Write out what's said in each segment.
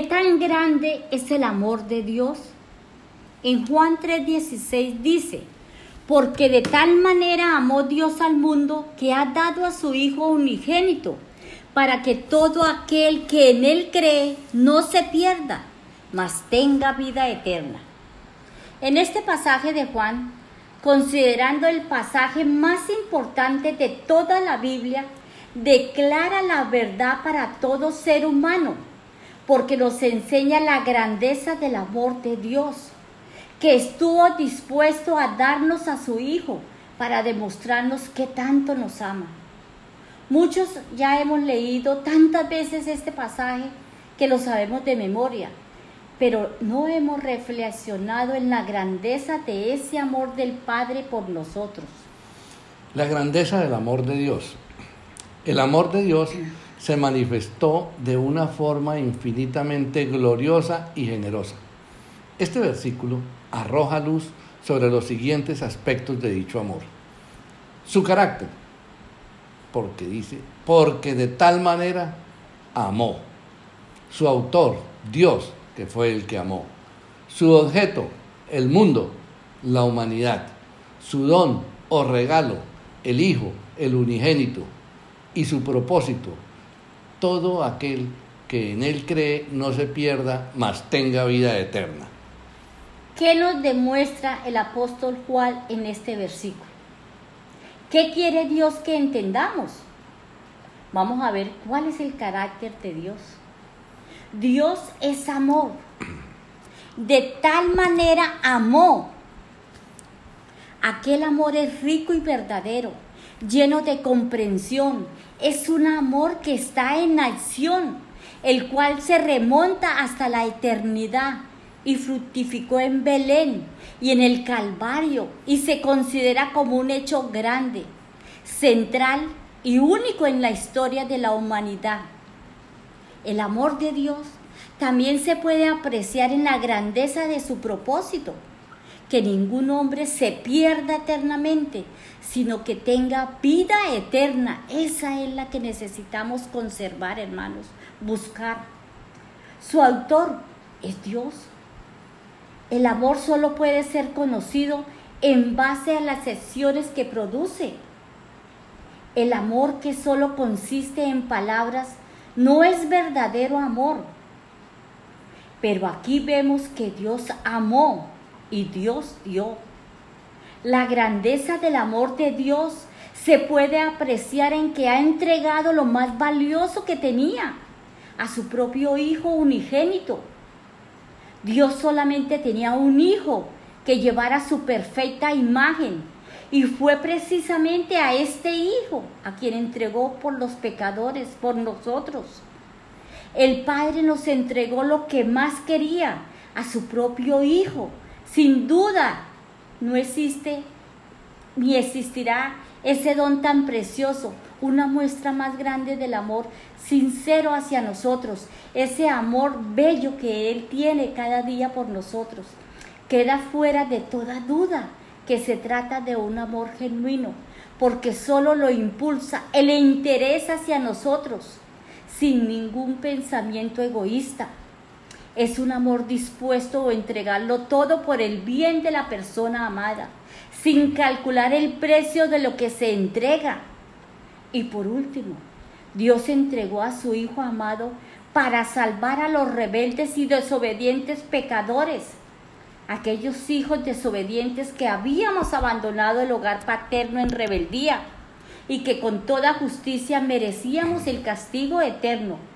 ¿Qué tan grande es el amor de Dios? En Juan 3:16 dice, porque de tal manera amó Dios al mundo que ha dado a su Hijo unigénito, para que todo aquel que en Él cree no se pierda, mas tenga vida eterna. En este pasaje de Juan, considerando el pasaje más importante de toda la Biblia, declara la verdad para todo ser humano, porque nos enseña la grandeza del amor de Dios que estuvo dispuesto a darnos a su Hijo para demostrarnos que tanto nos ama. Muchos ya hemos leído tantas veces este pasaje que lo sabemos de memoria, pero no hemos reflexionado en la grandeza de ese amor del Padre por nosotros. La grandeza del amor de Dios. El amor de Dios se manifestó de una forma infinitamente gloriosa y generosa. Este versículo arroja luz sobre los siguientes aspectos de dicho amor. Su carácter, porque dice, porque de tal manera amó. Su autor, Dios, que fue el que amó. Su objeto, el mundo, la humanidad. Su don o regalo, el Hijo, el unigénito. Y su propósito, todo aquel que en él cree no se pierda, mas tenga vida eterna. ¿Qué nos demuestra el apóstol Juan en este versículo? ¿Qué quiere Dios que entendamos? Vamos a ver cuál es el carácter de Dios. Dios es amor. De tal manera amó. Aquel amor es rico y verdadero, lleno de comprensión. Es un amor que está en acción, el cual se remonta hasta la eternidad y fructificó en Belén y en el Calvario y se considera como un hecho grande, central y único en la historia de la humanidad. El amor de Dios también se puede apreciar en la grandeza de su propósito, que ningún hombre se pierda eternamente, sino que tenga vida eterna. Esa es la que necesitamos conservar, hermanos, buscar. Su autor es Dios. El amor solo puede ser conocido en base a las acciones que produce. El amor que solo consiste en palabras no es verdadero amor. Pero aquí vemos que Dios amó y Dios dio. La grandeza del amor de Dios se puede apreciar en que ha entregado lo más valioso que tenía, a su propio Hijo unigénito. Dios solamente tenía un Hijo que llevara su perfecta imagen y fue precisamente a este Hijo a quien entregó por los pecadores, por nosotros. El Padre nos entregó lo que más quería, a su propio Hijo. Sin duda, no existe ni existirá ese don tan precioso, una muestra más grande del amor sincero hacia nosotros, ese amor bello que Él tiene cada día por nosotros. Queda fuera de toda duda que se trata de un amor genuino, porque solo lo impulsa el interés hacia nosotros, sin ningún pensamiento egoísta. Es un amor dispuesto a entregarlo todo por el bien de la persona amada, sin calcular el precio de lo que se entrega. Y por último, Dios entregó a su Hijo amado para salvar a los rebeldes y desobedientes pecadores, aquellos hijos desobedientes que habíamos abandonado el hogar paterno en rebeldía y que con toda justicia merecíamos el castigo eterno.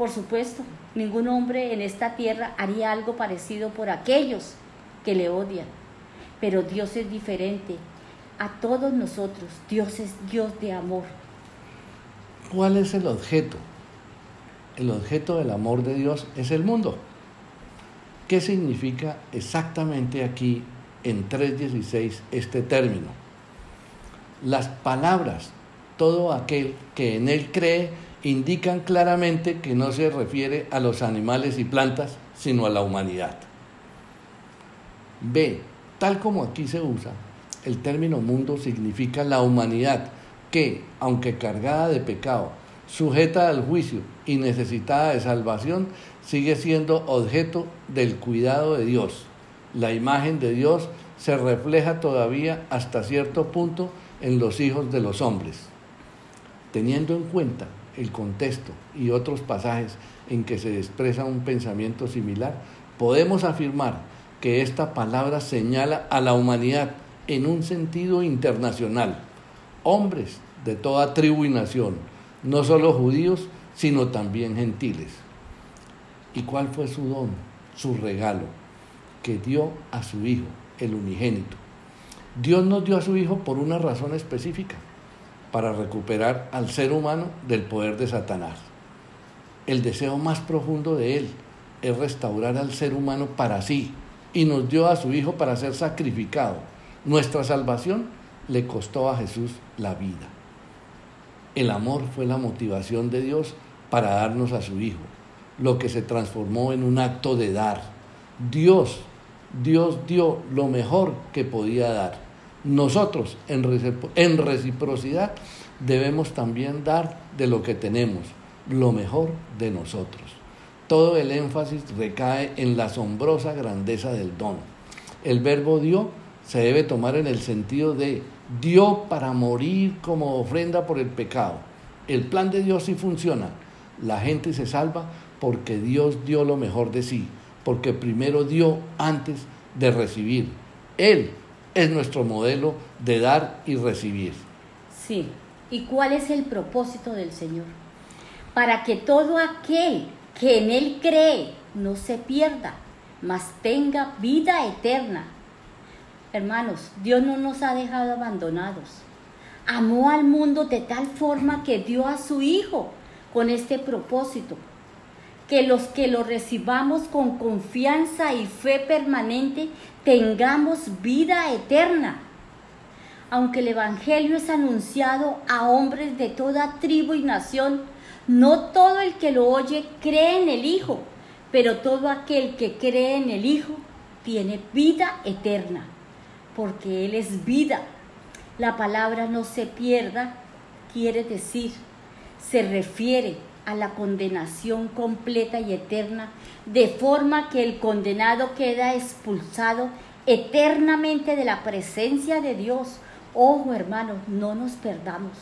Por supuesto, ningún hombre en esta tierra haría algo parecido por aquellos que le odian, pero Dios es diferente a todos nosotros. Dios es Dios de amor. ¿Cuál es el objeto? El objeto del amor de Dios es el mundo. ¿Qué significa exactamente aquí en 3.16 este término? Las palabras, todo aquel que en él cree indican claramente que no se refiere a los animales y plantas, sino a la humanidad. B. Tal como aquí se usa, el término mundo significa la humanidad que, aunque cargada de pecado, sujeta al juicio y necesitada de salvación, sigue siendo objeto del cuidado de Dios. La imagen de Dios se refleja todavía hasta cierto punto en los hijos de los hombres. Teniendo en cuenta el contexto y otros pasajes en que se expresa un pensamiento similar, podemos afirmar que esta palabra señala a la humanidad en un sentido internacional. Hombres de toda tribu y nación, no solo judíos, sino también gentiles. ¿Y cuál fue su don, su regalo? Que dio a su Hijo, el unigénito. Dios nos dio a su Hijo por una razón específica, para recuperar al ser humano del poder de Satanás. El deseo más profundo de Él es restaurar al ser humano para sí y nos dio a su Hijo para ser sacrificado. Nuestra salvación le costó a Jesús la vida. El amor fue la motivación de Dios para darnos a su Hijo, lo que se transformó en un acto de dar. Dios, Dios dio lo mejor que podía dar. Nosotros, en reciprocidad, debemos también dar de lo que tenemos, lo mejor de nosotros. Todo el énfasis recae en la asombrosa grandeza del don. El verbo dio se debe tomar en el sentido de dio para morir como ofrenda por el pecado. El plan de Dios sí funciona. La gente se salva porque Dios dio lo mejor de sí, porque primero dio antes de recibir. Él es nuestro modelo de dar y recibir. Sí. ¿Y cuál es el propósito del Señor? Para que todo aquel que en Él cree no se pierda, mas tenga vida eterna. Hermanos, Dios no nos ha dejado abandonados. Amó al mundo de tal forma que dio a su Hijo con este propósito. Que los que lo recibamos con confianza y fe permanente tengamos vida eterna. Aunque el Evangelio es anunciado a hombres de toda tribu y nación, no todo el que lo oye cree en el Hijo, pero todo aquel que cree en el Hijo tiene vida eterna porque Él es vida. La palabra no se pierda quiere decir, se refiere a la condenación completa y eterna, de forma que el condenado queda expulsado eternamente de la presencia de Dios. Ojo hermanos, no nos perdamos.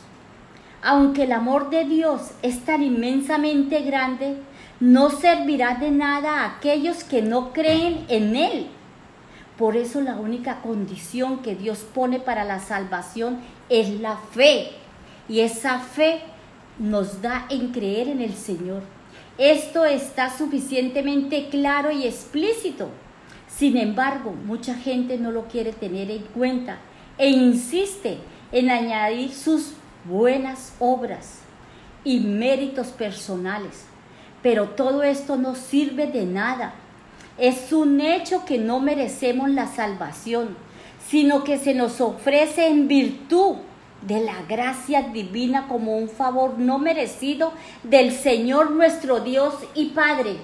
Aunque el amor de Dios es tan inmensamente grande, no servirá de nada a aquellos que no creen en Él por eso la única condición que Dios pone para la salvación es la fe. Y esa fe nos da en creer en el Señor. Esto está suficientemente claro y explícito. Sin embargo, mucha gente no lo quiere tener en cuenta e insiste en añadir sus buenas obras y méritos personales. Pero todo esto no sirve de nada es un hecho que no merecemos la salvación, sino que se nos ofrece en virtud de la gracia divina como un favor no merecido del Señor nuestro Dios y Padre.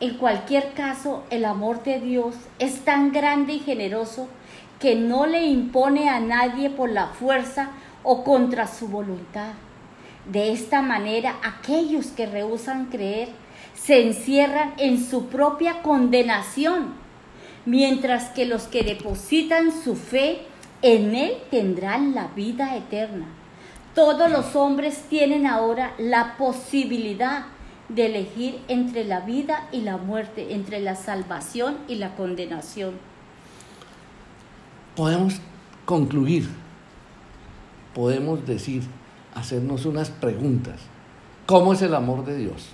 En cualquier caso, el amor de Dios es tan grande y generoso que no le impone a nadie por la fuerza o contra su voluntad. De esta manera, aquellos que rehusan creer se encierran en su propia condenación, mientras que los que depositan su fe en Él tendrán la vida eterna. Todos los hombres tienen ahora la posibilidad de elegir entre la vida y la muerte, entre la salvación y la condenación. Podemos concluir, podemos decir, hacernos unas preguntas. ¿Cómo es el amor de Dios?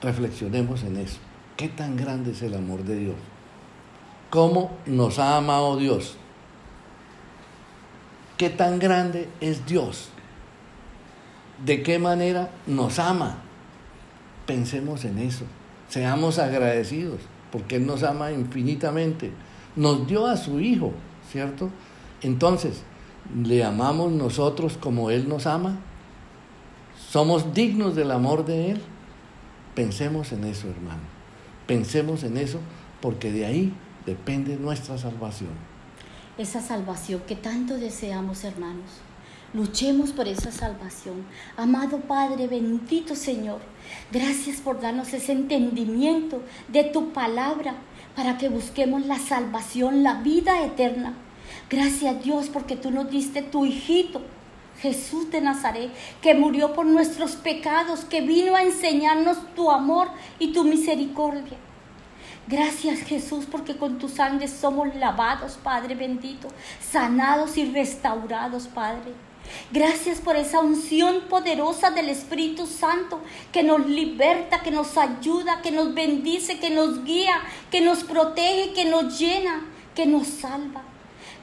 Reflexionemos en eso. ¿Qué tan grande es el amor de Dios? ¿Cómo nos ha amado Dios? ¿Qué tan grande es Dios? ¿De qué manera nos ama? Pensemos en eso. Seamos agradecidos porque Él nos ama infinitamente. Nos dio a su Hijo, ¿cierto? Entonces, ¿le amamos nosotros como Él nos ama? somos dignos del amor de Él. Pensemos en eso, hermano. Pensemos en eso porque de ahí depende nuestra salvación. Esa salvación que tanto deseamos, hermanos. Luchemos por esa salvación. Amado Padre, bendito Señor, gracias por darnos ese entendimiento de tu palabra para que busquemos la salvación, la vida eterna. Gracias Dios porque tú nos diste tu hijito, Jesús de Nazaret, que murió por nuestros pecados, que vino a enseñarnos tu amor y tu misericordia. Gracias Jesús porque con tu sangre somos lavados, Padre bendito, sanados y restaurados, Padre. Gracias por esa unción poderosa del Espíritu Santo que nos liberta, que nos ayuda, que nos bendice, que nos guía, que nos protege, que nos llena, que nos salva.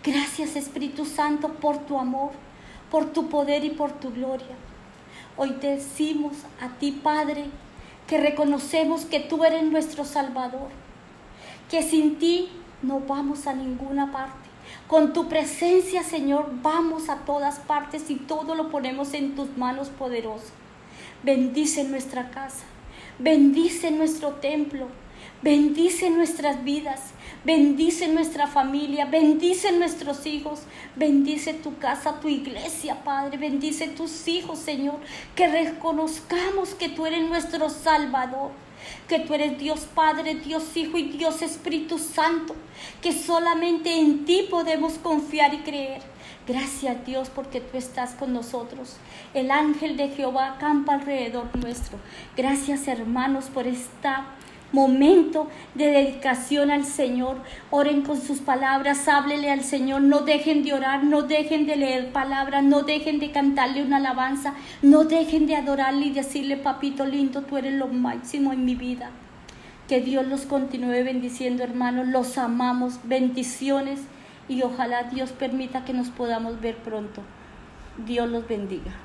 Gracias Espíritu Santo por tu amor, por tu poder y por tu gloria. Hoy te decimos a ti, Padre, que reconocemos que tú eres nuestro Salvador, que sin ti no vamos a ninguna parte con tu presencia, Señor, vamos a todas partes y todo lo ponemos en tus manos poderosas. Bendice nuestra casa, bendice nuestro templo, bendice nuestras vidas, bendice nuestra familia, bendice nuestros hijos, bendice tu casa, tu iglesia, Padre, bendice tus hijos, Señor, que reconozcamos que tú eres nuestro Salvador que tú eres Dios Padre, Dios Hijo y Dios Espíritu Santo, que solamente en ti podemos confiar y creer. Gracias Dios porque tú estás con nosotros. El ángel de Jehová acampa alrededor nuestro. Gracias hermanos por esta momento de dedicación al Señor. Oren con sus palabras, háblele al Señor. No dejen de orar, no dejen de leer palabras, no dejen de cantarle una alabanza, no dejen de adorarle y decirle, papito lindo, tú eres lo máximo en mi vida. Que Dios los continúe bendiciendo, hermanos. Los amamos. Bendiciones y ojalá Dios permita que nos podamos ver pronto. Dios los bendiga.